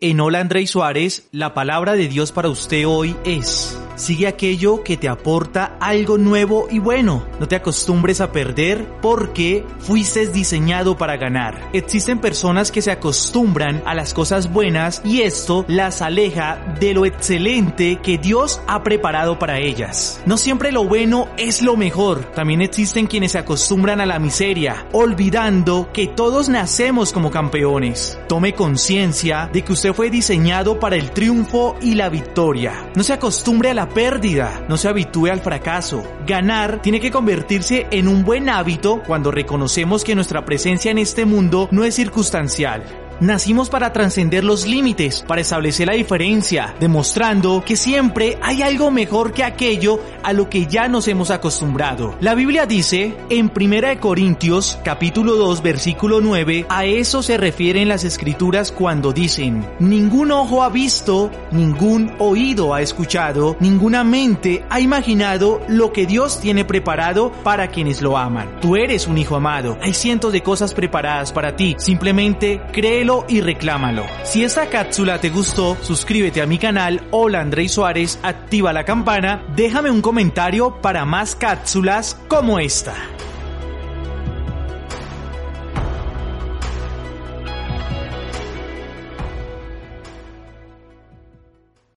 En Hola André Suárez, la palabra de Dios para usted hoy es Sigue aquello que te aporta algo nuevo y bueno. No te acostumbres a perder porque fuiste diseñado para ganar. Existen personas que se acostumbran a las cosas buenas y esto las aleja de lo excelente que Dios ha preparado para ellas. No siempre lo bueno es lo mejor. También existen quienes se acostumbran a la miseria, olvidando que todos nacemos como campeones. Tome conciencia de que usted fue diseñado para el triunfo y la victoria. No se acostumbre a la pérdida, no se habitúe al fracaso. Ganar tiene que convertirse en un buen hábito cuando reconocemos que nuestra presencia en este mundo no es circunstancial. Nacimos para trascender los límites, para establecer la diferencia, demostrando que siempre hay algo mejor que aquello a lo que ya nos hemos acostumbrado. La Biblia dice en 1 Corintios capítulo 2 versículo 9, a eso se refieren las escrituras cuando dicen, ningún ojo ha visto, ningún oído ha escuchado, ninguna mente ha imaginado lo que Dios tiene preparado para quienes lo aman. Tú eres un hijo amado, hay cientos de cosas preparadas para ti, simplemente créelo y reclámalo. Si esta cápsula te gustó, suscríbete a mi canal. Hola Andrés Suárez, activa la campana, déjame un comentario para más cápsulas como esta.